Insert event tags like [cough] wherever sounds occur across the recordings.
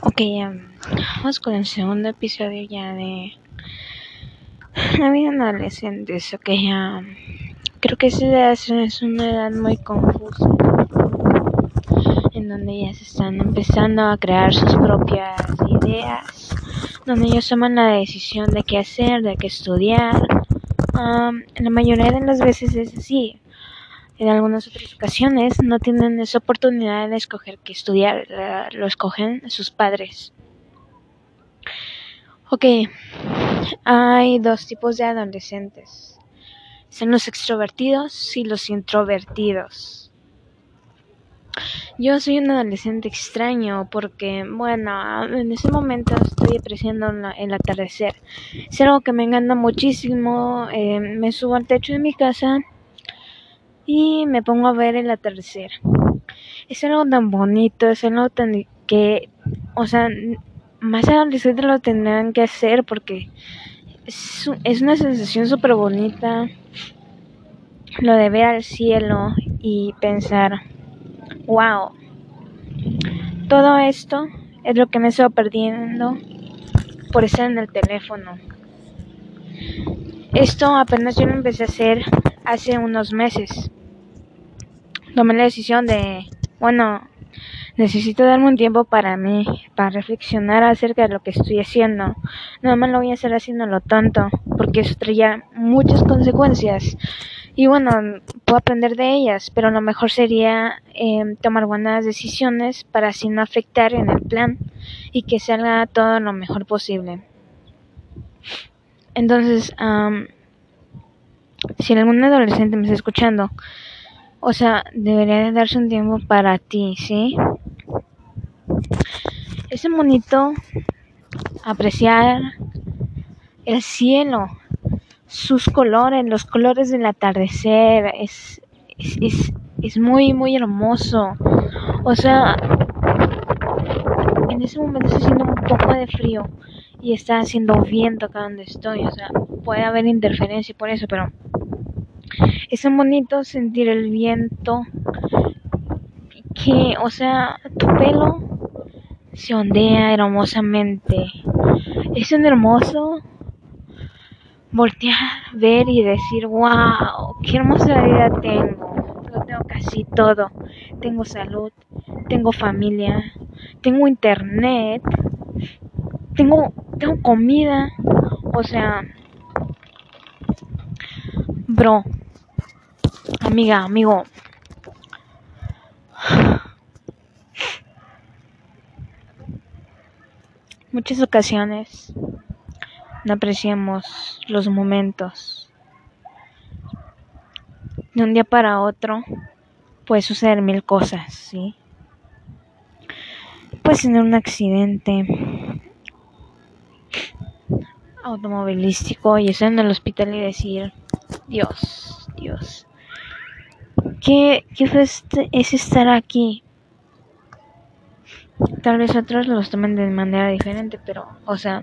Ok, vamos con el segundo episodio ya de la vida en adolescentes. Ok, ya creo que esa edad es una edad muy confusa en donde ya se están empezando a crear sus propias ideas, donde ellos toman la decisión de qué hacer, de qué estudiar. en la mayoría de las veces es así. En algunas otras ocasiones no tienen esa oportunidad de escoger qué estudiar, lo escogen sus padres. Ok, hay dos tipos de adolescentes. Son los extrovertidos y los introvertidos. Yo soy un adolescente extraño porque, bueno, en ese momento estoy apreciando el atardecer. Es algo que me encanta muchísimo. Eh, me subo al techo de mi casa y me pongo a ver el atardecer. Es algo tan bonito, es algo tan que, o sea, más adolescentes lo tendrán que hacer porque es, una sensación súper bonita lo de ver al cielo y pensar, wow, todo esto es lo que me estoy perdiendo por estar en el teléfono. Esto apenas yo lo empecé a hacer hace unos meses tomé la decisión de, bueno, necesito darme un tiempo para mí, para reflexionar acerca de lo que estoy haciendo. No me lo voy a hacer haciendo lo tonto, porque eso traía muchas consecuencias. Y bueno, puedo aprender de ellas, pero lo mejor sería em, tomar buenas decisiones para así no afectar en el plan y que salga todo lo mejor posible. Entonces, si algún adolescente me está escuchando, o sea, debería de darse un tiempo para ti, ¿sí? Es bonito apreciar el cielo, sus colores, los colores del atardecer, es, es, es, muy, muy hermoso. O sea, en ese momento está haciendo un poco de frío y está haciendo viento acá donde estoy. O sea, puede haber interferencia por eso, pero es tan bonito sentir el viento que, o sea, tu pelo se ondea hermosamente. Es tan hermoso voltear, ver y decir, wow, qué hermosa vida tengo. Lo tengo casi todo. Tengo salud, tengo familia, tengo internet, tengo, tengo comida. O sea, bro, amiga, amigo. Muchas ocasiones no apreciamos los momentos. De un día para otro puede suceder mil cosas, ¿sí? Puedes tener un accidente automovilístico y estar en el hospital y decir, Dios, Dios, ¿Qué, qué es estar aquí? Tal vez otros los tomen de manera diferente, pero, o sea,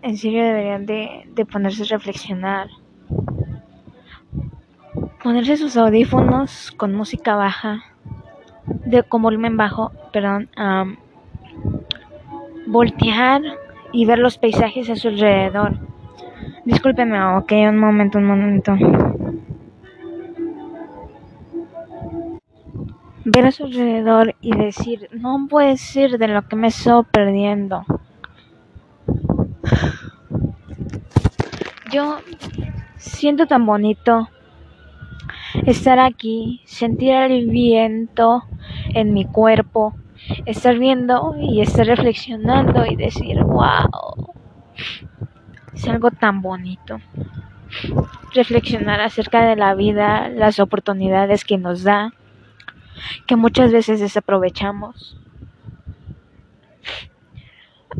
en serio deberían de, de ponerse a reflexionar. Ponerse sus audífonos con música baja, de con volumen bajo, perdón, voltear y ver los paisajes a su alrededor Discúlpeme, ok, un momento, un momento. Ver a su alrededor y decir, no puede ser de lo que me estoy perdiendo. Yo siento tan bonito estar aquí, sentir el viento en mi cuerpo, estar viendo y estar reflexionando y decir, wow, es algo tan bonito. Reflexionar acerca de la vida, las oportunidades que nos da, que muchas veces desaprovechamos.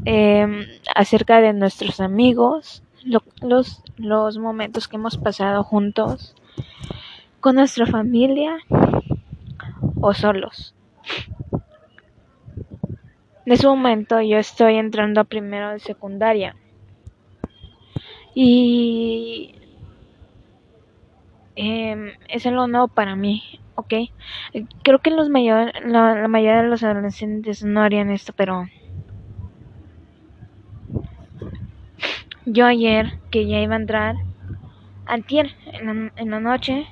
Em, acerca de nuestros amigos, los, los momentos que hemos pasado juntos, con nuestra familia o solos. En ese momento yo estoy entrando a primero de secundaria. Y eh, es algo nuevo para mí. ok. Creo que los mayor, la, la mayoría de los adolescentes no harían esto, pero yo ayer, que ya iba a entrar, antier, en la, en la noche,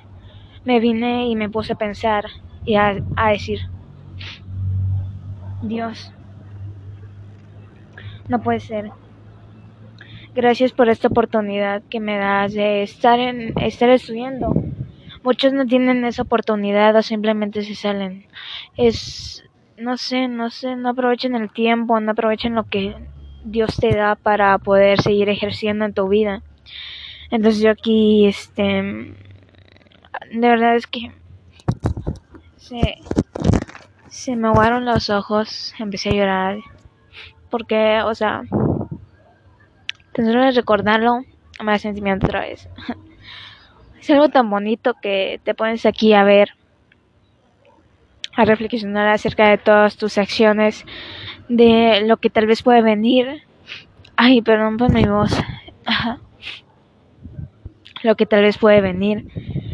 me vine y me puse a pensar y a, a decir, Dios, no puede ser. Gracias por esta oportunidad que me das de estar en estar estudiando. Muchos no tienen esa oportunidad o simplemente se salen. Es no sé, no sé, no aprovechen el tiempo, no aprovechen lo que Dios te da para poder seguir ejerciendo en tu vida. Entonces yo aquí este de verdad es que se se me aguaron los ojos, empecé a llorar porque, o sea, tan solo recordarlo me da sentimiento otra vez. [laughs] es algo tan bonito que te pones aquí a ver, a reflexionar acerca de todas tus acciones, de lo que tal vez puede venir. Ay, perdón por mi voz. lo que tal vez puede venir,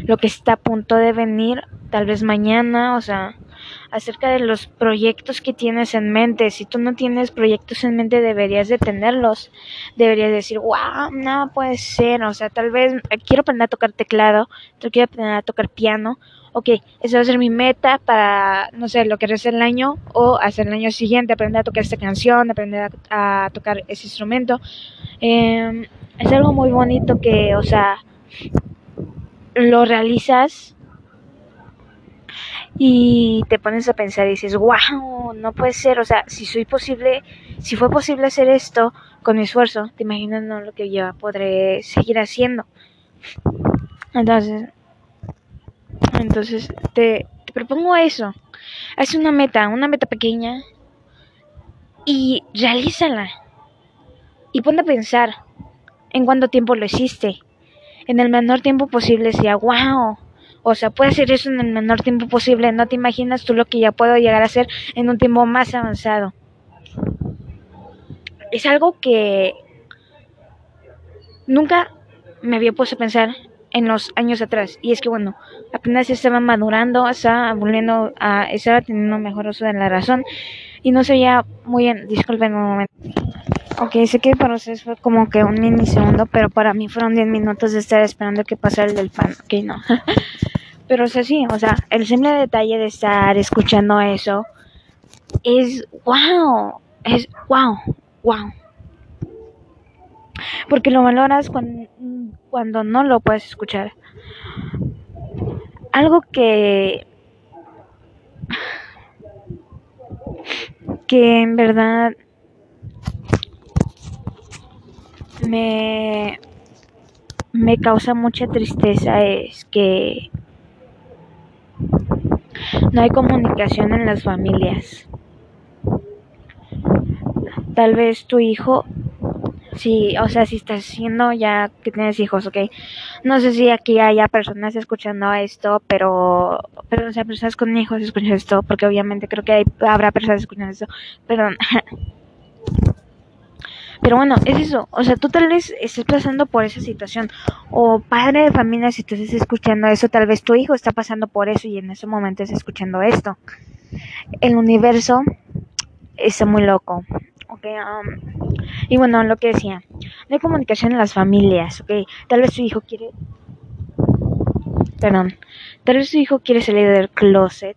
lo que está a punto de venir, tal vez mañana, o sea, acerca de los proyectos que tienes en mente. Si tú no tienes proyectos en mente, deberías de tenerlos. Deberías decir, wow, no puede ser. O sea, tal vez eh, quiero aprender a tocar teclado, quiero aprender a tocar piano. Ok, esa va a ser mi meta para, no sé, lo que resta el año o hacer el año siguiente, aprender a tocar esta canción, aprender a, tocar ese instrumento. Eh, es algo muy bonito que, o sea, lo realizas y te pones a pensar y dices, wow, no puede ser, o sea, si soy posible, si fue posible hacer esto con mi esfuerzo, te imaginas no lo que yo podré seguir haciendo. Entonces, entonces te, te propongo eso. Haz una meta, una meta pequeña y realízala. Y ponte a pensar en cuánto tiempo lo hiciste. En el menor tiempo posible, sea wow o sea, puedo hacer eso en el menor tiempo posible. No te imaginas tú lo que ya puedo llegar a hacer en un tiempo más avanzado. Es algo que nunca me había puesto a pensar en los años atrás. Y es que, bueno, apenas estaba madurando, estaba volviendo a, estaba teniendo mejor uso de la razón. Y no ya muy bien, disculpen un momento. Ok, sé que para ustedes fue como que un mini segundo, pero para mí fueron 10 minutos de estar esperando que pasara el del pan. Ok, no. [laughs] pero o sea, sí, o sea, el simple detalle de estar escuchando eso es wow. Es wow, wow. Porque lo valoras cuando, cuando no lo puedes escuchar. Algo que que en verdad me, me causa mucha tristeza es que no hay comunicación en las familias. Tal vez tu hijo, si, o sea, si estás haciendo ya que tienes hijos, ok. No sé si aquí haya personas escuchando esto, pero, pero o sea, personas con hijos escuchan esto, porque obviamente creo que hay, habrá personas escuchando esto, perdón. [laughs] Pero bueno, es eso. O sea, tú tal vez estés pasando por esa situación. O padre de familia, si tú estás escuchando eso, tal vez tu hijo está pasando por eso y en ese momento estás escuchando esto. El universo está muy loco. Okay, um, y bueno, lo que decía, no hay comunicación en las familias, ok. Tal vez tu hijo quiere. Perdón. Tal vez tu hijo quiere salir del closet.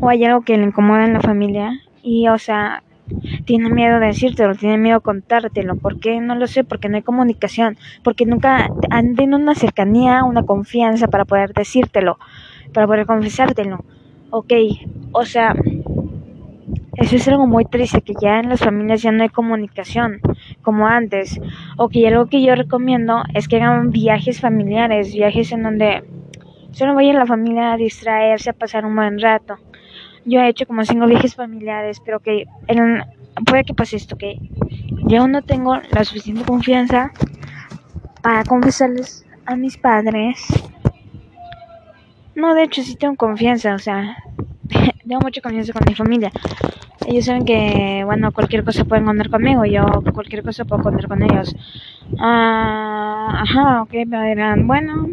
O hay algo que le incomoda en la familia. Y, o sea, tiene miedo de decírtelo, tiene miedo de contártelo. ¿Por qué? No lo sé, porque no hay comunicación, porque nunca han tenido una cercanía, una confianza para poder decírtelo, para poder confesártelo. Ok, o sea, eso es algo muy triste, que ya en las familias ya no hay comunicación como antes. O que algo que yo recomiendo es que hagan viajes familiares, viajes en donde solo vaya la familia a distraerse, a pasar un buen rato yo he hecho como cinco viajes familiares, pero que puede que pase esto, que yo no tengo la suficiente confianza para confesarles a mis padres. No, de hecho sí tengo confianza, o sea, [laughs] tengo mucha confianza con mi familia. Ellos saben que, bueno, cualquier cosa pueden contar conmigo, yo cualquier cosa puedo contar con ellos. Ah, ajá, ok, me dirán, bueno,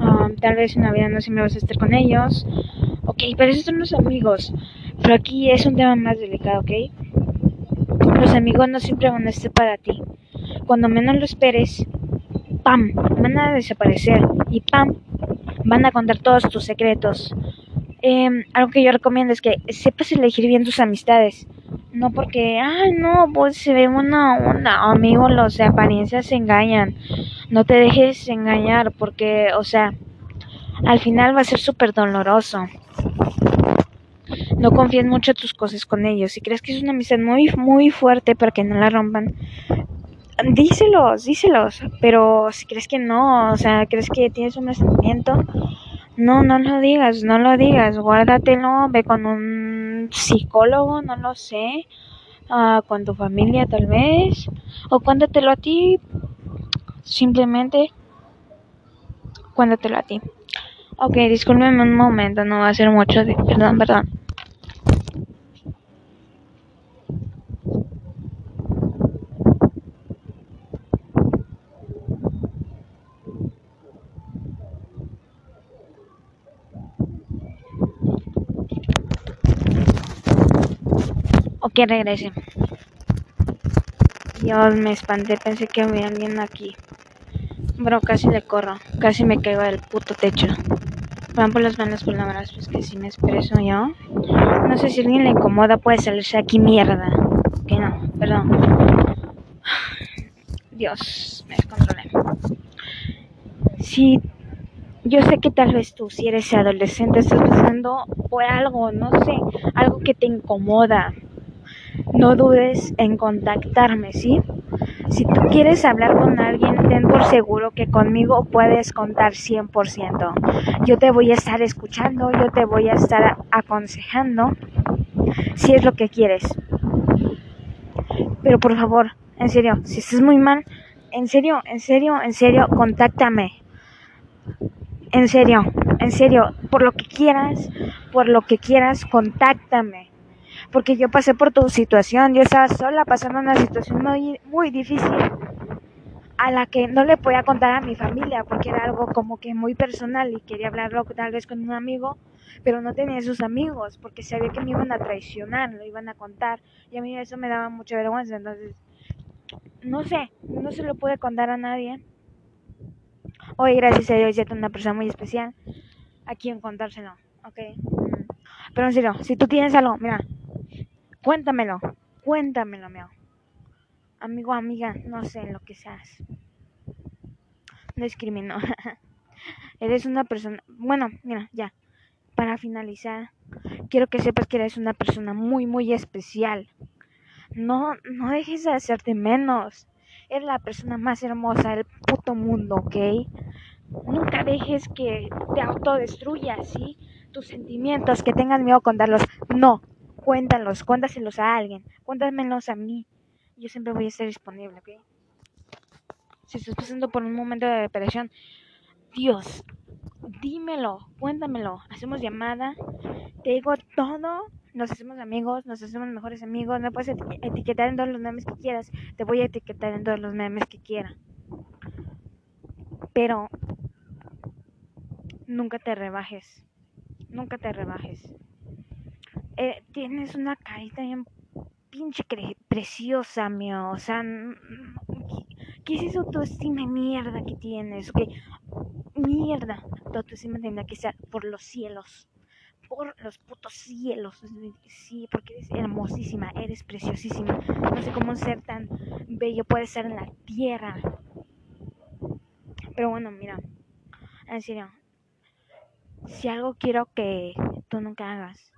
ah, tal vez en Navidad no siempre vas a estar con ellos. Ok, pero esos son los amigos. Pero aquí es un tema más delicado, ¿ok? Los amigos no siempre van a estar para ti. Cuando menos lo esperes, ¡pam! Van a desaparecer y ¡pam! Van a contar todos tus secretos. Em, algo que yo recomiendo es que sepas elegir bien tus amistades. No porque, ay, no, pues se ve una onda. Amigo, los apariencias se engañan. No te dejes engañar porque, o sea, al final va a ser súper doloroso. No confíes mucho tus cosas con ellos. Si crees que es una amistad muy, muy fuerte para que no la rompan, díselos, díselos. Pero si crees que no, o sea, crees que tienes un resentimiento, no, no lo digas, no lo digas. Guárdatelo, ve con un psicólogo, no lo sé. Uh, con tu familia tal vez. O cuéntatelo a ti. Simplemente cuéntatelo a ti. Ok, discúlpeme un momento, no va a ser mucho. Perdón, perdón. Ok, regrese. Dios, me espanté, pensé que había alguien aquí. Bro, casi le corro, casi me caigo del puto techo. Van por las malas palabras, pues que si me expreso yo. No sé si alguien le incomoda, puede salirse aquí mierda. Que no, perdón. Dios, me descontrolé. Si yo sé que tal vez tú, si eres adolescente, estás pasando por algo, no sé, algo que te incomoda no dudes en contactarme, ¿sí? Si tú quieres hablar con alguien, ten por seguro que conmigo puedes contar 100%. Yo te voy a estar escuchando, yo te voy a estar aconsejando, si es lo que quieres. Pero por favor, en serio, si estás muy mal, en serio, en serio, en serio, contáctame. En serio, en serio, por lo que quieras, por lo que quieras, contáctame porque yo pasé por tu situación, yo estaba sola pasando una situación muy, muy difícil a la que no le podía contar a mi familia porque era algo como que muy personal y quería hablarlo tal vez con un amigo, pero no tenía sus amigos porque sabía que me iban a traicionar, lo iban a contar y a mí eso me daba mucha vergüenza, entonces no sé, no se lo pude contar a nadie. Hoy gracias a Dios ya tengo una persona muy especial a quien contárselo, ¿ok? Pero en serio, si tú tienes algo, mira, Cuéntamelo, cuéntamelo, mío. Amigo, amiga, no sé lo que seas. No discrimino. [laughs] eres una persona. Bueno, mira, ya. Para finalizar, quiero que sepas que eres una persona muy, muy especial. No, no dejes de hacerte menos. Eres la persona más hermosa del puto mundo, ¿ok? Nunca dejes que te autodestruyas, ¿sí? Tus sentimientos, que tengas miedo con darlos. No, cuéntalos, cuéntaselos a alguien, cuéntamelos a mí. Yo siempre voy a estar disponible, ¿ok? Si estás pasando por un momento de depresión, Dios, dímelo, cuéntamelo. Hacemos llamada, te digo todo, nos hacemos amigos, nos hacemos mejores amigos. Me puedes etiquetar en todos los memes que quieras, te voy a etiquetar en todos los memes que quiera. Pero nunca te rebajes, nunca te rebajes eh, tienes una carita bien pinche preciosa, mío. O sea, ¿qué es esa autoestima mierda que tienes? ¿Qué? Mierda. Tu autoestima tendrá que ser por los cielos. Por los putos cielos. Sí, porque eres hermosísima, eres preciosísima. No sé cómo un ser tan bello puede ser en la tierra. Pero bueno, mira. En serio. Si algo quiero que tú nunca hagas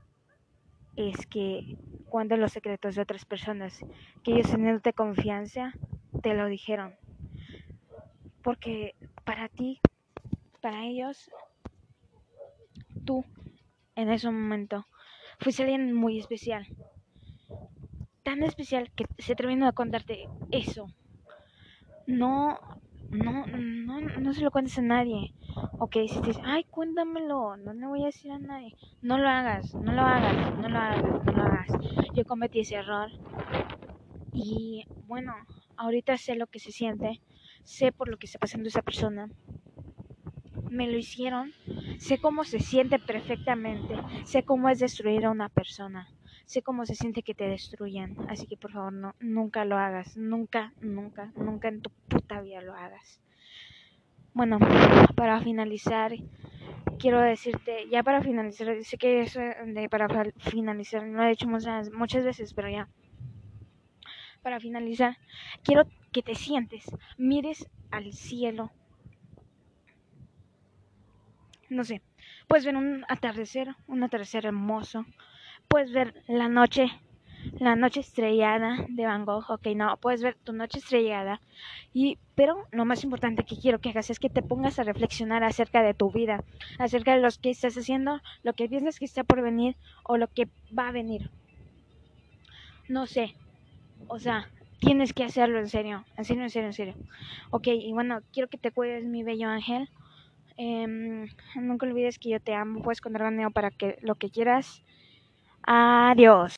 es que cuando los secretos de otras personas que ellos de confianza te lo dijeron. Porque para ti, para ellos, tú en ese momento fuiste alguien muy especial. Tan especial que se atreviendo a contarte eso. No, no, no, no se lo cuentes a nadie. Ok, si te dices, ay, cuéntamelo, no le voy a decir a nadie. No lo hagas, no lo hagas, no lo hagas, no lo hagas. Yo cometí ese error. Y bueno, ahorita sé lo que se siente, sé por lo que está pasando esa persona. me lo hicieron, sé cómo se siente perfectamente, sé cómo es destruir a una persona, sé cómo se siente que te destruyan, así que por favor no, nunca lo hagas, nunca, nunca, nunca en tu puta vida lo hagas. Bueno, para finalizar, quiero decirte, ya para finalizar, sé que eso de para finalizar lo he dicho muchas, muchas veces, pero ya. Para finalizar, quiero que te sientes, mires al cielo. No sé, puedes ver un atardecer, un atardecer hermoso. Puedes ver la noche la noche estrellada de Van Gogh, ok, no, puedes ver tu noche estrellada, y, pero lo más importante que quiero que hagas es que te pongas a reflexionar acerca de tu vida, acerca de lo que estás haciendo, lo que piensas que está por venir o lo que va a venir. No sé, o sea, tienes que hacerlo en serio, en serio, en serio, en serio. Ok, y bueno, quiero que te cuides, mi bello ángel. Eh, nunca olvides que yo te amo, puedes contar conmigo para que lo que quieras. Adiós.